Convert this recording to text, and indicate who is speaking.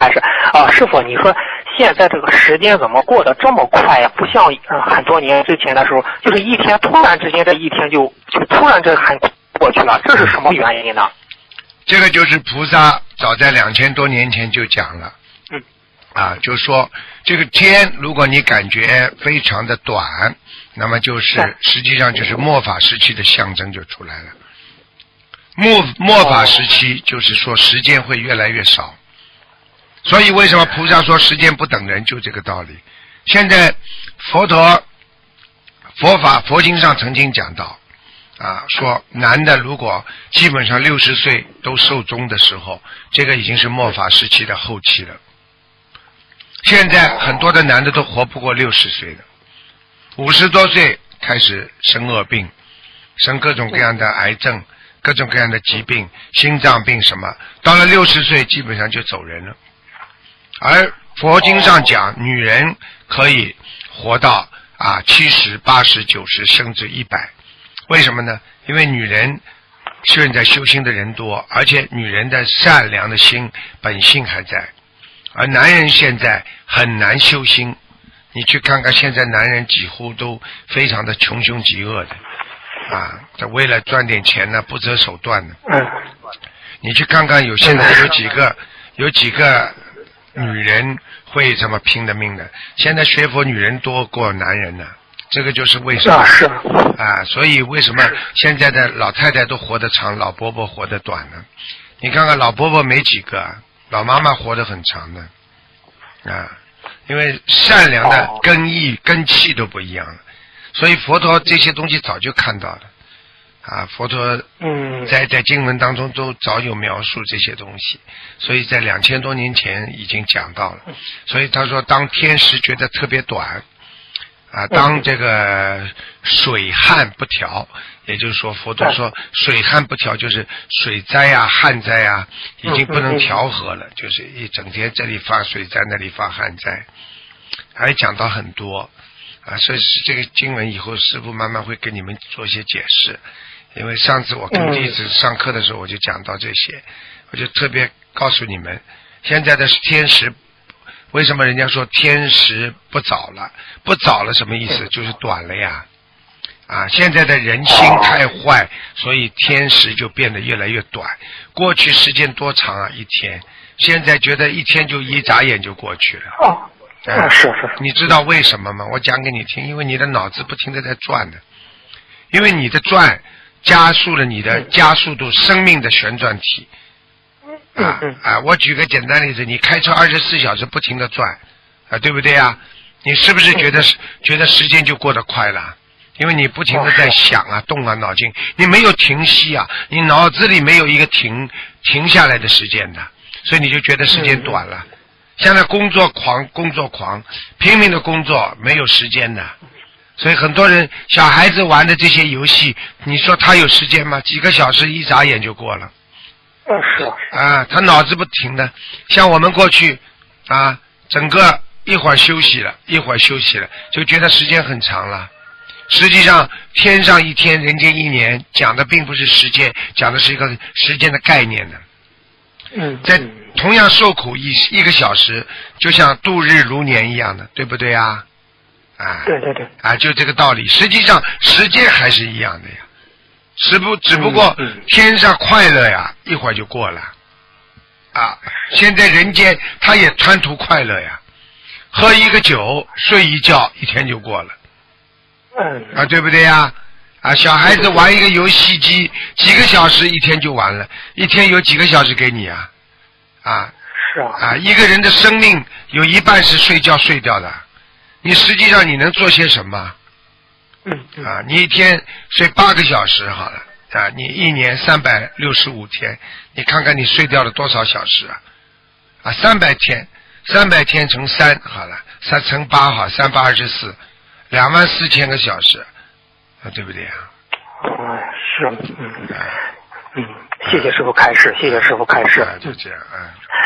Speaker 1: 开始啊，师傅，你说现在这个时间怎么过得这么快呀？不像呃很多年之前的时候，就是一天突然之间这一天就就突然这很过去了，这是什么原因呢？
Speaker 2: 这个就是菩萨早在两千多年前就讲了，
Speaker 1: 嗯，
Speaker 2: 啊，就说这个天，如果你感觉非常的短，那么就是
Speaker 1: 是
Speaker 2: 实际上就是末法时期的象征就出来了。末末法时期就是说时间会越来越少，所以为什么菩萨说时间不等人，就这个道理。现在佛陀佛法佛经上曾经讲到，啊，说男的如果基本上六十岁都寿终的时候，这个已经是末法时期的后期了。现在很多的男的都活不过六十岁的，五十多岁开始生恶病，生各种各样的癌症、各种各样的疾病、心脏病什么，到了六十岁基本上就走人了。而佛经上讲，女人可以活到啊七十、八十、九十，甚至一百。为什么呢？因为女人现在修心的人多，而且女人的善良的心本性还在，而男人现在很难修心。你去看看，现在男人几乎都非常的穷凶极恶的，啊，他为了赚点钱呢，不择手段的。
Speaker 1: 嗯，
Speaker 2: 你去看看，有现在有几个有几个女人会这么拼的命的？现在学佛女人多过男人呢，这个就是为什么
Speaker 1: 啊？
Speaker 2: 所以为什么现在的老太太都活得长，老伯伯活得短呢？你看看老伯伯没几个，老妈妈活得很长的，啊，因为善良的
Speaker 1: 哦
Speaker 2: 根意根气都不一样了，所以佛陀这些东西早就看到了，啊，佛陀
Speaker 1: 嗯，
Speaker 2: 在在经文当中都早有描述这些东西，所以在两千多年前已经讲到了。所以他说，当天时觉得特别短，啊，当这个水旱不调，也就是说，佛陀说水旱不调就是水灾啊、旱灾啊，已经不能调和了，就是一整天这里发水灾，那里发旱灾，还讲到很多。啊，所以是这个经文以后师傅慢慢会跟你们做一些解释，因为上次我跟
Speaker 1: 嗯
Speaker 2: 弟子上课的时候我就讲到这些，我就特别告诉你们，现在的天时，为什么人家说天时不早了？不早了什么意思？就是短了呀。啊，现在的人心太坏，所以天时就变得越来越短。过去时间多长啊，一天，现在觉得一天就一眨眼就过去了。
Speaker 1: 啊是是，
Speaker 2: 你知道为什么吗？我讲给你听，因为你的脑子不停的在转的，因为你的转加速了你的加速度生命的旋转体。啊啊！我举个简单例子，你开车二十四小时不停的转，啊，对不对啊？你是不是觉得觉得时间就过得快了？因为你不停的在想啊、动啊、脑筋，你没有停息啊，你脑子里没有一个停停下来的时间的，所以你就觉得时间短了。现在工作狂，工作狂，拼命的工作，没有时间的。所以很多人小孩子玩的这些游戏，你说他有时间吗？几个小时一眨眼就过了。
Speaker 1: 嗯是啊
Speaker 2: 啊，他脑子不停的，像我们过去啊，整个一会儿休息了，一会儿休息了，就觉得时间很长了。实际上，天上一天，人间一年，讲的并不是时间，讲的是一个时间的概念的。
Speaker 1: 嗯，
Speaker 2: 在
Speaker 1: 嗯
Speaker 2: 同样受苦一一个小时，就像度日如年一样的，对不对啊？啊，
Speaker 1: 对对对，
Speaker 2: 啊，就这个道理。实际上，时间还是一样的呀，只不只不过天上快乐呀，一会儿就过了。啊，现在人间他也贪图快乐呀，喝一个酒，睡一觉，一天就过了
Speaker 1: 嗯
Speaker 2: 啊，对不对呀？啊，小孩子玩一个游戏机，几个小时一天就完了，一天有几个小时给你啊？啊，
Speaker 1: 是啊，
Speaker 2: 啊，一个人的生命有一半是睡觉睡掉的，你实际上你能做些什么？
Speaker 1: 嗯嗯
Speaker 2: 啊，你一天睡八个小时好了，啊，你一年三百六十五天，你看看你睡掉了多少小时啊？啊，三百天，三百天乘三好了，三乘八好，三八二十四，两万四千个小时，啊，对不对啊？
Speaker 1: 哎是嗯
Speaker 2: 啊，
Speaker 1: 嗯，谢谢师傅开示，谢谢师傅开示。
Speaker 2: 啊，就这样啊。